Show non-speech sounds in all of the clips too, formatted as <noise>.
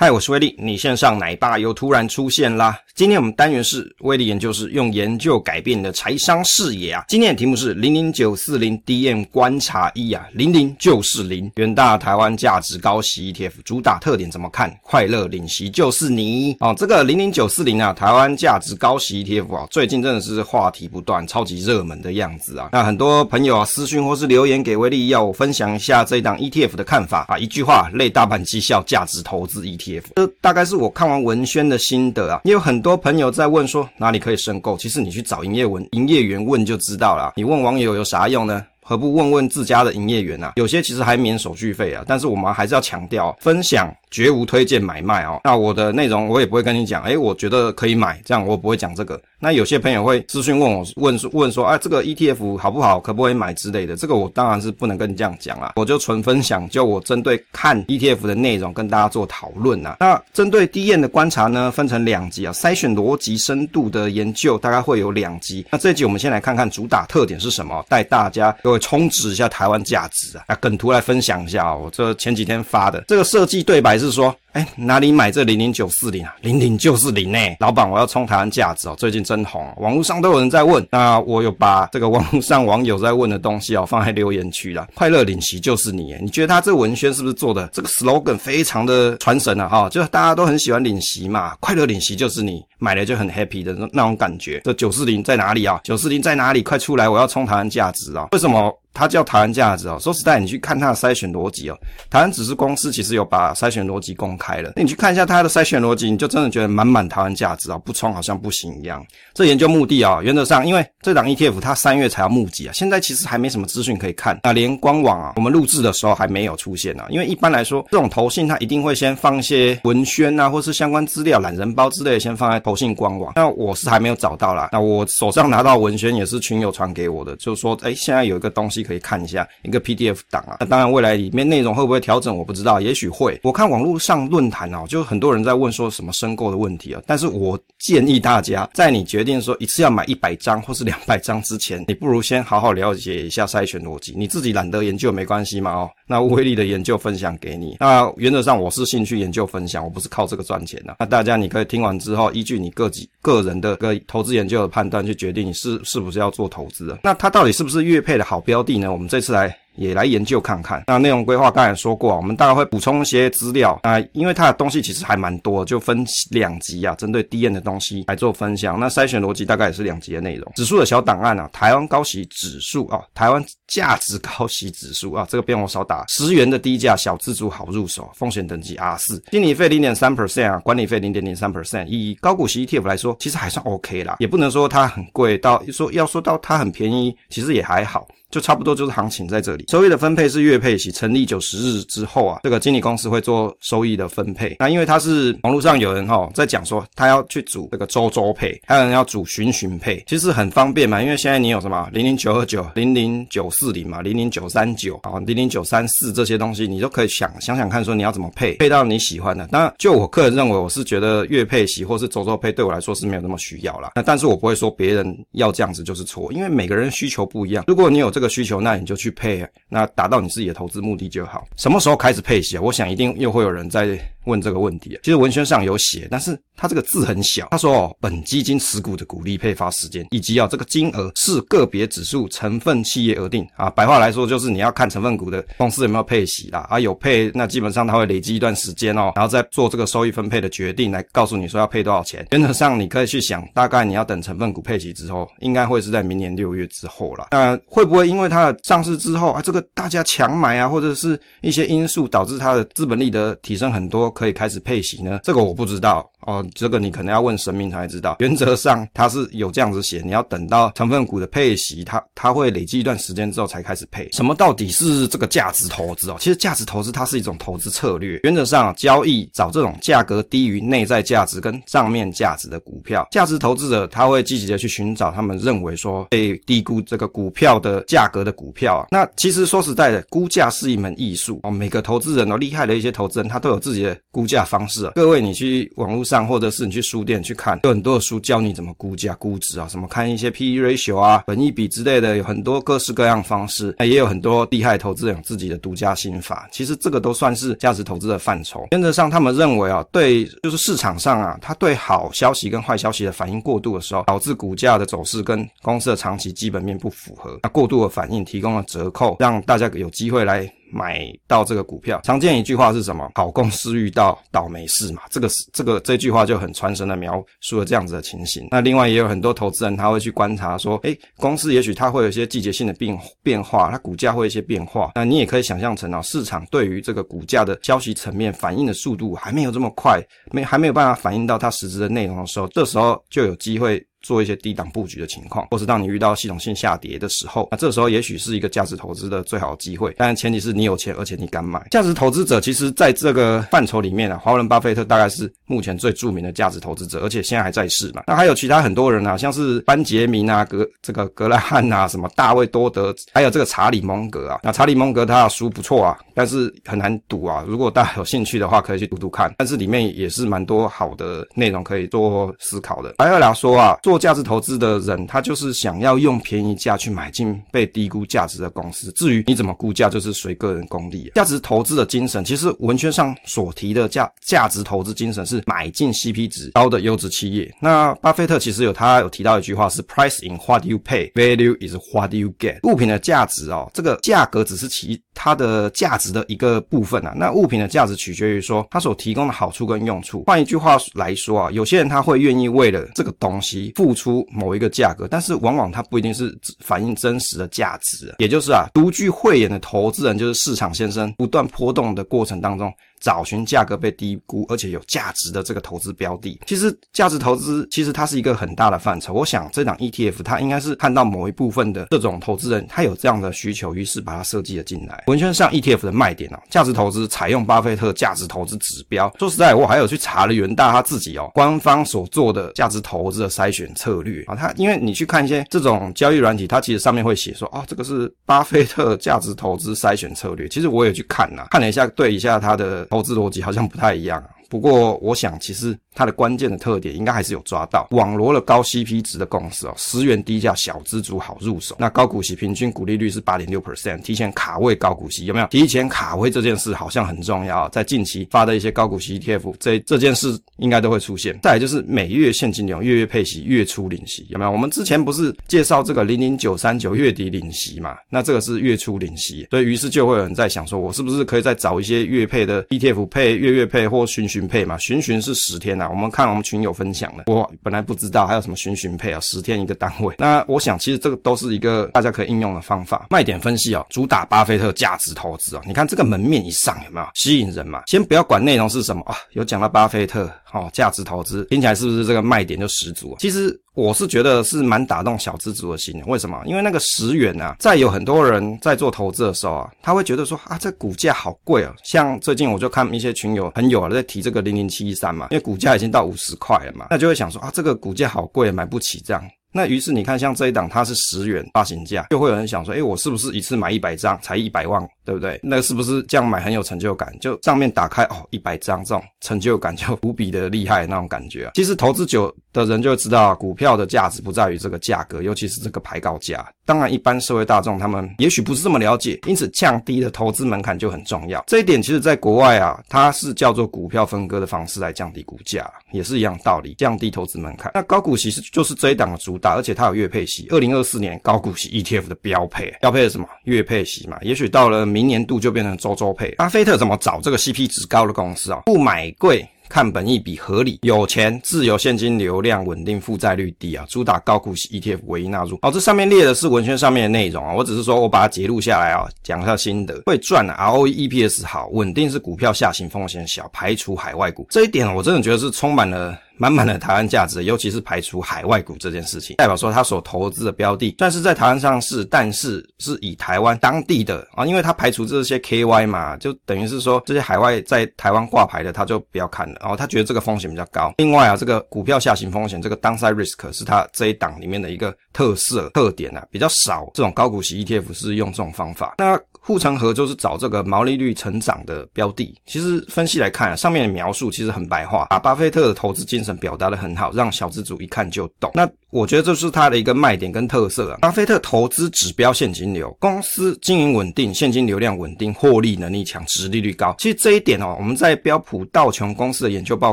嗨，我是威力，你线上奶爸又突然出现啦！今天我们单元是威力研究室用研究改变你的财商视野啊！今天的题目是零零九四零 DM 观察一啊，零零就是零，元大台湾价值高息 ETF 主打特点怎么看？快乐领息就是你哦！这个零零九四零啊，台湾价值高息 ETF 啊，最近真的是话题不断，超级热门的样子啊！那很多朋友啊私讯或是留言给威力，要我分享一下这一档 ETF 的看法啊！一句话，类大盘绩效价值投资 ETF。这大概是我看完文宣的心得啊，也有很多朋友在问说哪里可以申购，其实你去找营业文营业员问就知道了。你问网友有啥用呢？何不问问自家的营业员啊？有些其实还免手续费啊，但是我们还是要强调分享。绝无推荐买卖哦。那我的内容我也不会跟你讲，诶，我觉得可以买，这样我不会讲这个。那有些朋友会私讯问我，问问说，啊，这个 ETF 好不好，可不可以买之类的。这个我当然是不能跟你这样讲啊，我就纯分享，就我针对看 ETF 的内容跟大家做讨论啊。那针对 DM 的观察呢，分成两集啊，筛选逻辑深度的研究大概会有两集。那这一集我们先来看看主打特点是什么，带大家各位充值一下台湾价值啊。啊，梗图来分享一下哦，我这前几天发的这个设计对白还是说。哎，哪里买这零零九四零啊？零零就是零诶，老板，我要冲台湾价值哦，最近真红，网络上都有人在问。那我有把这个网络上网友在问的东西哦，放在留言区了。快乐领息就是你，你觉得他这文宣是不是做的这个 slogan 非常的传神啊？哈，就大家都很喜欢领息嘛，快乐领息就是你买了就很 happy 的那种感觉。这九四零在哪里啊？九四零在哪里？快出来，我要冲台湾价值啊！为什么？它叫台湾价值哦，说实在，你去看它的筛选逻辑哦，台湾指数公司其实有把筛选逻辑公开开了，那你去看一下它的筛选逻辑，你就真的觉得满满台湾价值啊，不冲好像不行一样。这研究目的啊，原则上，因为这档 ETF 它三月才要募集啊，现在其实还没什么资讯可以看，那连官网啊，我们录制的时候还没有出现啊，因为一般来说，这种投信它一定会先放一些文宣啊，或是相关资料、懒人包之类，先放在投信官网。那我是还没有找到啦，那我手上拿到文宣也是群友传给我的，就是说，哎，现在有一个东西可以看一下。一个 PDF 档啊，那当然未来里面内容会不会调整，我不知道，也许会。我看网络上论论坛啊，就很多人在问说什么申购的问题啊，但是我建议大家，在你决定说一次要买一百张或是两百张之前，你不如先好好了解一下筛选逻辑。你自己懒得研究没关系嘛哦，那威力的研究分享给你。那原则上我是兴趣研究分享，我不是靠这个赚钱的。那大家你可以听完之后，依据你个己个人的个投资研究的判断去决定你是是不是要做投资啊。那它到底是不是业配的好标的呢？我们这次来。也来研究看看。那内容规划刚才说过，我们大概会补充一些资料啊，因为它的东西其实还蛮多，就分两集啊，针对 DM 的东西来做分享。那筛选逻辑大概也是两集的内容。指数的小档案啊，台湾高息指数啊，台湾价值高息指数啊，这个边我少打。十元的低价小资族好入手，风险等级 R 四，经理费零点三 percent 啊，管理费零点零三 percent。以高股息 ETF 来说，其实还算 OK 啦，也不能说它很贵，到说要说到它很便宜，其实也还好。就差不多就是行情在这里，收益的分配是月配息，成立九十日之后啊，这个经理公司会做收益的分配。那因为它是网络上有人哈在讲说，他要去组这个周周配，还有人要组循循配，其实很方便嘛。因为现在你有什么零零九二九、零零九四零嘛、零零九三九啊、零零九三四这些东西，你都可以想想想看，说你要怎么配，配到你喜欢的。那，就我个人认为，我是觉得月配息或是周周配对我来说是没有那么需要啦。那但是我不会说别人要这样子就是错，因为每个人需求不一样。如果你有这这个需求，那你就去配，那达到你自己的投资目的就好。什么时候开始配息啊？我想一定又会有人在问这个问题啊。其实文宣上有写，但是它这个字很小。他说哦，本基金持股的股利配发时间以及啊这个金额是个别指数成分企业而定啊。白话来说就是你要看成分股的公司有没有配息啦。啊有配，那基本上它会累积一段时间哦，然后再做这个收益分配的决定，来告诉你说要配多少钱。原则上你可以去想，大概你要等成分股配息之后，应该会是在明年六月之后了。那会不会因为它的上市之后啊，这个大家强买啊，或者是一些因素导致它的资本利得提升很多，可以开始配息呢？这个我不知道哦，这个你可能要问神明才知道。原则上它是有这样子写，你要等到成分股的配息，它它会累积一段时间之后才开始配。什么到底是这个价值投资哦？其实价值投资它是一种投资策略，原则上交易找这种价格低于内在价值跟账面价值的股票。价值投资者他会积极的去寻找他们认为说被低估这个股票的价。格的股票啊。那其实说实在的，估价是一门艺术哦。每个投资人哦，厉害的一些投资人，他都有自己的估价方式啊。各位，你去网络上或者是你去书店去看，有很多的书教你怎么估价、估值啊，什么看一些 P/E ratio 啊、本益比之类的，有很多各式各样方式。也有很多厉害投资人自己的独家心法。其实这个都算是价值投资的范畴。原则上，他们认为啊，对，就是市场上啊，他对好消息跟坏消息的反应过度的时候，导致股价的走势跟公司的长期基本面不符合。那过度的反应提供了折扣，让大家有机会来。买到这个股票，常见一句话是什么？好公司遇到倒霉事嘛。这个是这个这句话就很传神的描述了这样子的情形。那另外也有很多投资人他会去观察说，诶，公司也许它会有一些季节性的变变化，它股价会有一些变化。那你也可以想象成啊，市场对于这个股价的消息层面反应的速度还没有这么快，没还没有办法反映到它实质的内容的时候，这时候就有机会。做一些低档布局的情况，或是当你遇到系统性下跌的时候，那这时候也许是一个价值投资的最好机会。但前提是你有钱，而且你敢买。价值投资者其实在这个范畴里面啊，华人巴菲特大概是目前最著名的价值投资者，而且现在还在世嘛。那还有其他很多人啊，像是班杰明啊、格这个格莱汉啊、什么大卫多德，还有这个查理蒙格啊。那查理蒙格他的书不错啊，但是很难读啊。如果大家有兴趣的话，可以去读读看。但是里面也是蛮多好的内容可以做思考的。白二来说啊。做价值投资的人，他就是想要用便宜价去买进被低估价值的公司。至于你怎么估价，就是随个人功力。价值投资的精神，其实文圈上所提的价价值投资精神是买进 CP 值高的优质企业。那巴菲特其实有他有提到一句话是 “Price in what you pay, value is what you get”。物品的价值哦，这个价格只是其它的价值的一个部分啊。那物品的价值取决于说它所提供的好处跟用处。换一句话来说啊，有些人他会愿意为了这个东西。付出某一个价格，但是往往它不一定是反映真实的价值，也就是啊，独具慧眼的投资人就是市场先生，不断波动的过程当中。找寻价格被低估而且有价值的这个投资标的，其实价值投资其实它是一个很大的范畴。我想这档 ETF 它应该是看到某一部分的这种投资人他有这样的需求，于是把它设计了进来。文圈上 ETF 的卖点哦，价值投资采用巴菲特价值投资指标。说实在，我还有去查了元大他自己哦官方所做的价值投资的筛选策略啊。他因为你去看一些这种交易软体，它其实上面会写说哦，这个是巴菲特价值投资筛选策略。其实我也去看呐，看了一下，对一下他的。投资逻辑好像不太一样。不过，我想其实它的关键的特点应该还是有抓到，网罗了高 CP 值的公司哦，十元低价小资族好入手。那高股息平均股利率是八点六 percent，提前卡位高股息有没有？提前卡位这件事好像很重要，在近期发的一些高股息 ETF，这这件事应该都会出现。再来就是每月现金流、月月配息、月初领息有没有？我们之前不是介绍这个零零九三九月底领息嘛？那这个是月初领息，所以于是就会有人在想说，我是不是可以再找一些月配的 ETF 配月月配或循循。配嘛，循循是十天啊。我们看我们群友分享的，我本来不知道还有什么循循配啊，十天一个单位。那我想其实这个都是一个大家可以应用的方法。卖点分析哦，主打巴菲特价值投资哦。你看这个门面一上有没有吸引人嘛？先不要管内容是什么啊，有讲到巴菲特哦，价值投资听起来是不是这个卖点就十足？其实。我是觉得是蛮打动小资族的心的，为什么？因为那个十元啊，在有很多人在做投资的时候啊，他会觉得说啊，这股价好贵啊。像最近我就看一些群友朋友啊在提这个零零七一三嘛，因为股价已经到五十块了嘛，那就会想说啊，这个股价好贵，买不起这样。那于是你看，像这一档它是十元发行价，就会有人想说，诶，我是不是一次买一百张才一百万？对不对？那是不是这样买很有成就感？就上面打开哦，一百张这种成就感就 <laughs> 无比的厉害那种感觉啊。其实投资久的人就知道，股票的价值不在于这个价格，尤其是这个牌告价。当然，一般社会大众他们也许不是这么了解，因此降低的投资门槛就很重要。这一点其实在国外啊，它是叫做股票分割的方式来降低股价，也是一样道理，降低投资门槛。那高股息是就是这一档的主打，而且它有月配息。二零二四年高股息 ETF 的标配，标配的什么？月配息嘛。也许到了。明年度就变成周周配。巴菲特怎么找这个 CP 值高的公司啊？不买贵，看本益比合理，有钱，自由现金流量稳定，负债率低啊，主打高股息 ETF 唯一纳入。好，这上面列的是文宣上面的内容啊，我只是说我把它截录下来啊，讲一下心得。会赚啊，ROE EPS 好，稳定是股票下行风险小，排除海外股。这一点我真的觉得是充满了。满满的台湾价值，尤其是排除海外股这件事情，代表说他所投资的标的虽然是在台湾上市，但是是以台湾当地的啊，因为他排除这些 KY 嘛，就等于是说这些海外在台湾挂牌的他就不要看了，然后他觉得这个风险比较高。另外啊，这个股票下行风险，这个 downside risk 是他这一档里面的一个特色特点啊，比较少这种高股息 ETF 是用这种方法。那护城河就是找这个毛利率成长的标的。其实分析来看，上面的描述其实很白话，把巴菲特的投资精神表达得很好，让小资主一看就懂。那我觉得这是它的一个卖点跟特色啊。巴菲特投资指标现金流，公司经营稳定，现金流量稳定，获利能力强，殖利率高。其实这一点哦，我们在标普道琼公司的研究报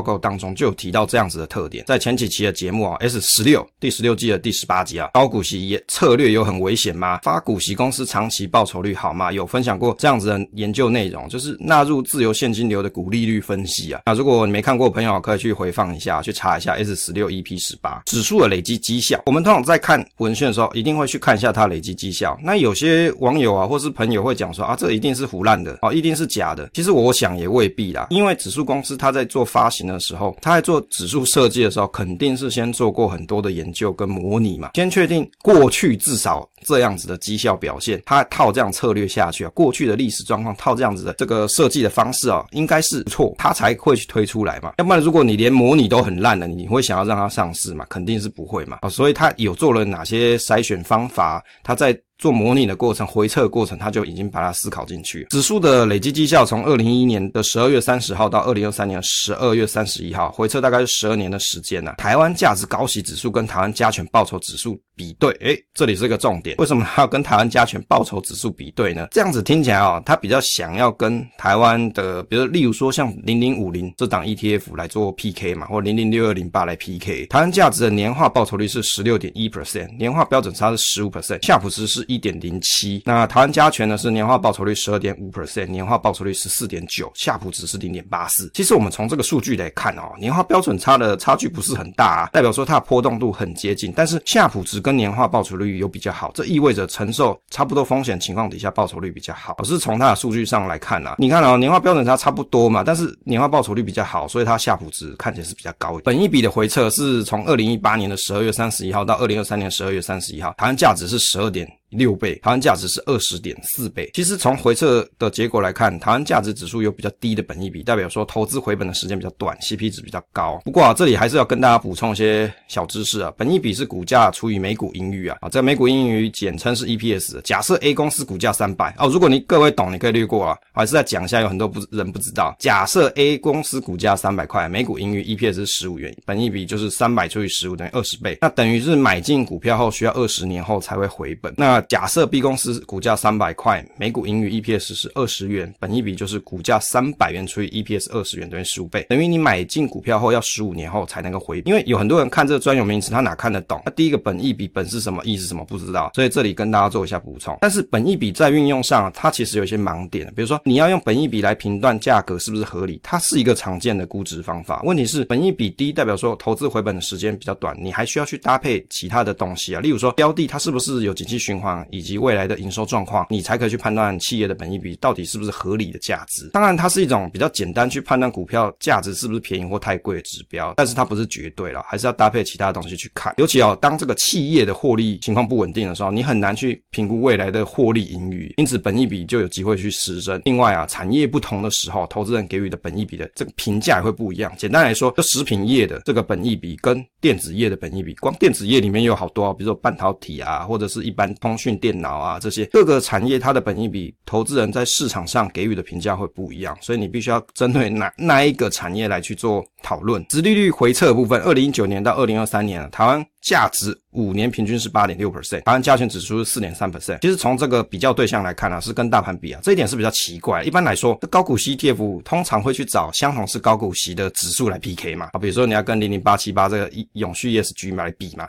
告当中就有提到这样子的特点。在前几期的节目啊，S 十六第十六季的第十八集啊，高股息也策略有很危险吗？发股息公司长期报酬率好吗？有分享过这样子的研究内容，就是纳入自由现金流的股利率分析啊。那如果你没看过朋友，可以去回放一下，去查一下 S 十六 EP 十八指数的累积绩效。我们通常在看文献的时候，一定会去看一下它累积绩效。那有些网友啊，或是朋友会讲说啊，这一定是胡烂的哦，一定是假的。其实我想也未必啦，因为指数公司它在做发行的时候，它在做指数设计的时候，肯定是先做过很多的研究跟模拟嘛，先确定过去至少这样子的绩效表现，它套这样策略下去啊，过去的历史状况套这样子的这个设计的方式啊，应该是错，它才会去推出来嘛。要不然如果你连模拟都很烂了，你会想要让它上市嘛？肯定是不会嘛。啊，所以他有做了哪些筛选方法？他在。做模拟的过程、回测过程，他就已经把它思考进去。指数的累计绩效从二零一一年的十二月三十号到二零二三年十二月三十一号，回测大概是十二年的时间呢、台湾价值高息指数跟台湾加权报酬指数比对，诶，这里是个重点。为什么他要跟台湾加权报酬指数比对呢？这样子听起来哦，他比较想要跟台湾的，比如例如说像零零五零这档 ETF 来做 PK 嘛，或零零六二零八来 PK。台湾价值的年化报酬率是十六点一 percent，年化标准差是十五 percent，夏普值是。一点零七，那台湾加权呢是年化报酬率十二点五 percent，年化报酬率十四点九，夏普值是零点八四。其实我们从这个数据来看哦，年化标准差的差距不是很大啊，代表说它的波动度很接近。但是夏普值跟年化报酬率有比较好，这意味着承受差不多风险情况底下报酬率比较好。而是从它的数据上来看啊，你看哦，年化标准差差不多嘛，但是年化报酬率比较好，所以它夏普值看起来是比较高。本一笔的回测是从二零一八年的十二月三十一号到二零二三年十二月三十一号，台湾价值是十二点。六倍，台湾价值是二十点四倍。其实从回测的结果来看，台湾价值指数有比较低的本益比，代表说投资回本的时间比较短，CP 值比较高。不过啊，这里还是要跟大家补充一些小知识啊。本益比是股价除以每股盈余啊，啊，这每股盈余简称是 EPS。假设 A 公司股价三百哦，如果你各位懂，你可以略过啊，还是再讲一下，有很多不人不知道。假设 A 公司股价三百块，每股盈余 EPS 是十五元，本益比就是三百除以十五等于二十倍，那等于是买进股票后需要二十年后才会回本。那假设 B 公司股价三百块，每股盈余 EPS 是二十元，本一比就是股价三百元除以 EPS 二十元等于十五倍，等于你买进股票后要十五年后才能够回。因为有很多人看这个专有名词，他哪看得懂？那第一个本一比本是什么？意是什么？不知道，所以这里跟大家做一下补充。但是本一比在运用上，它其实有一些盲点，比如说你要用本一比来评断价格是不是合理，它是一个常见的估值方法。问题是本一比低代表说投资回本的时间比较短，你还需要去搭配其他的东西啊，例如说标的它是不是有景气循环以及未来的营收状况，你才可以去判断企业的本益比到底是不是合理的价值。当然，它是一种比较简单去判断股票价值是不是便宜或太贵的指标，但是它不是绝对了，还是要搭配其他东西去看。尤其哦，当这个企业的获利情况不稳定的时候，你很难去评估未来的获利盈余，因此本益比就有机会去失真。另外啊，产业不同的时候，投资人给予的本益比的这个评价也会不一样。简单来说，就食品业的这个本益比跟电子业的本益比，光电子业里面有好多，比如说半导体啊，或者是一般通讯电脑啊这些各个产业，它的本益比，投资人在市场上给予的评价会不一样，所以你必须要针对哪那一个产业来去做讨论。殖利率回撤部分，二零一九年到二零二三年，台湾价值五年平均是八点六 percent，台湾加权指数是四点三 percent。其实从这个比较对象来看啊，是跟大盘比啊，这一点是比较奇怪。一般来说，高股息 ETF 通常会去找相同是高股息的指数来 PK 嘛，啊，比如说你要跟零零八七八这个永续 ESG 来比嘛。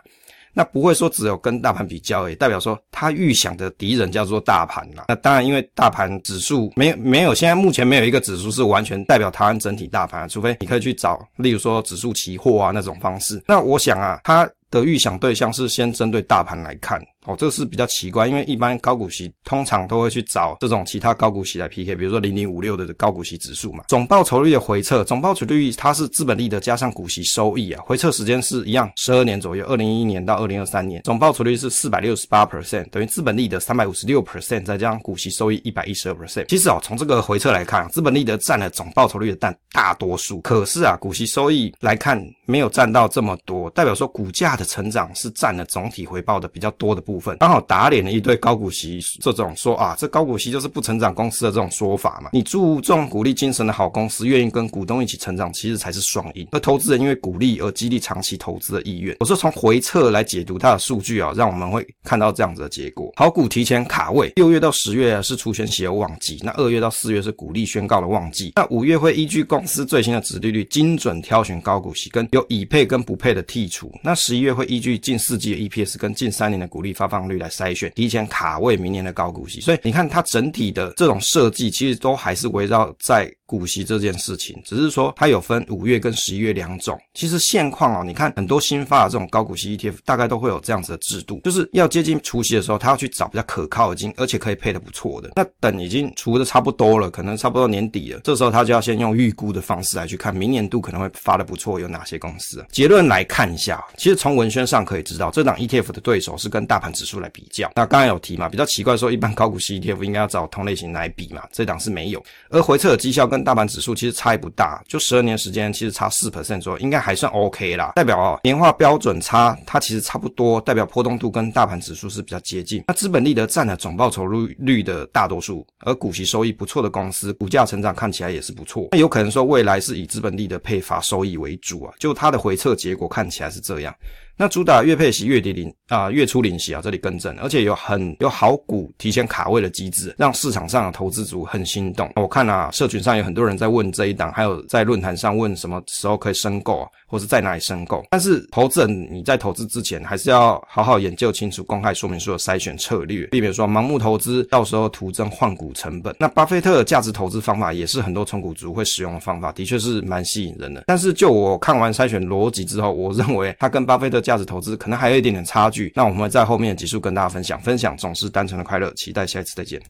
那不会说只有跟大盘比较也，代表说他预想的敌人叫做大盘啦。那当然，因为大盘指数没有没有，现在目前没有一个指数是完全代表台湾整体大盘，除非你可以去找，例如说指数期货啊那种方式。那我想啊，他的预想对象是先针对大盘来看。哦，这个是比较奇怪，因为一般高股息通常都会去找这种其他高股息来 PK，比如说零零五六的高股息指数嘛。总报酬率的回测，总报酬率它是资本利得加上股息收益啊，回测时间是一样，十二年左右，二零一一年到二零二三年，总报酬率是四百六十八 percent，等于资本利得三百五十六 percent，再加上股息收益一百一十二 percent。其实哦，从这个回测来看，资本利得占了总报酬率的大大多数，可是啊，股息收益来看没有占到这么多，代表说股价的成长是占了总体回报的比较多的部分，部分刚好打脸了一堆高股息这种说啊，这高股息就是不成长公司的这种说法嘛。你注重股利精神的好公司，愿意跟股东一起成长，其实才是双赢。而投资人因为股利而激励长期投资的意愿。我说从回撤来解读它的数据啊，让我们会看到这样子的结果。好股提前卡位，六月到十月是除权息的旺季，那二月到四月是股利宣告的旺季，那五月会依据公司最新的殖利率精准挑选高股息，跟有已配跟不配的剔除。那十一月会依据近四季的 EPS 跟近三年的股利发放率来筛选，提前卡位明年的高股息。所以你看它整体的这种设计，其实都还是围绕在。股息这件事情，只是说它有分五月跟十一月两种。其实现况哦，你看很多新发的这种高股息 ETF，大概都会有这样子的制度，就是要接近除息的时候，他要去找比较可靠的金，而且可以配的不错的。那等已经除的差不多了，可能差不多年底了，这时候他就要先用预估的方式来去看明年度可能会发的不错有哪些公司。结论来看一下，其实从文宣上可以知道，这档 ETF 的对手是跟大盘指数来比较。那刚才有提嘛，比较奇怪说，一般高股息 ETF 应该要找同类型来比嘛，这档是没有。而回撤的绩效跟大盘指数其实差异不大，就十二年时间其实差四 percent 左右，应该还算 OK 啦。代表哦，年化标准差它其实差不多，代表波动度跟大盘指数是比较接近。那资本利得占了总报酬率率的大多数，而股息收益不错的公司，股价成长看起来也是不错。那有可能说未来是以资本利得配发收益为主啊，就它的回撤结果看起来是这样。那主打月配息、月底领啊，月初领息啊，这里更正，而且有很有好股提前卡位的机制，让市场上的投资族很心动。我看啊，社群上有很多人在问这一档，还有在论坛上问什么时候可以申购啊，或是在哪里申购。但是投资人你在投资之前，还是要好好研究清楚公开说明书的筛选策略，避免说盲目投资，到时候徒增换股成本。那巴菲特的价值投资方法也是很多存股族会使用的方法，的确是蛮吸引人的。但是就我看完筛选逻辑之后，我认为他跟巴菲特。价值投资可能还有一点点差距，那我们会在后面的集数跟大家分享。分享总是单纯的快乐，期待下一次再见。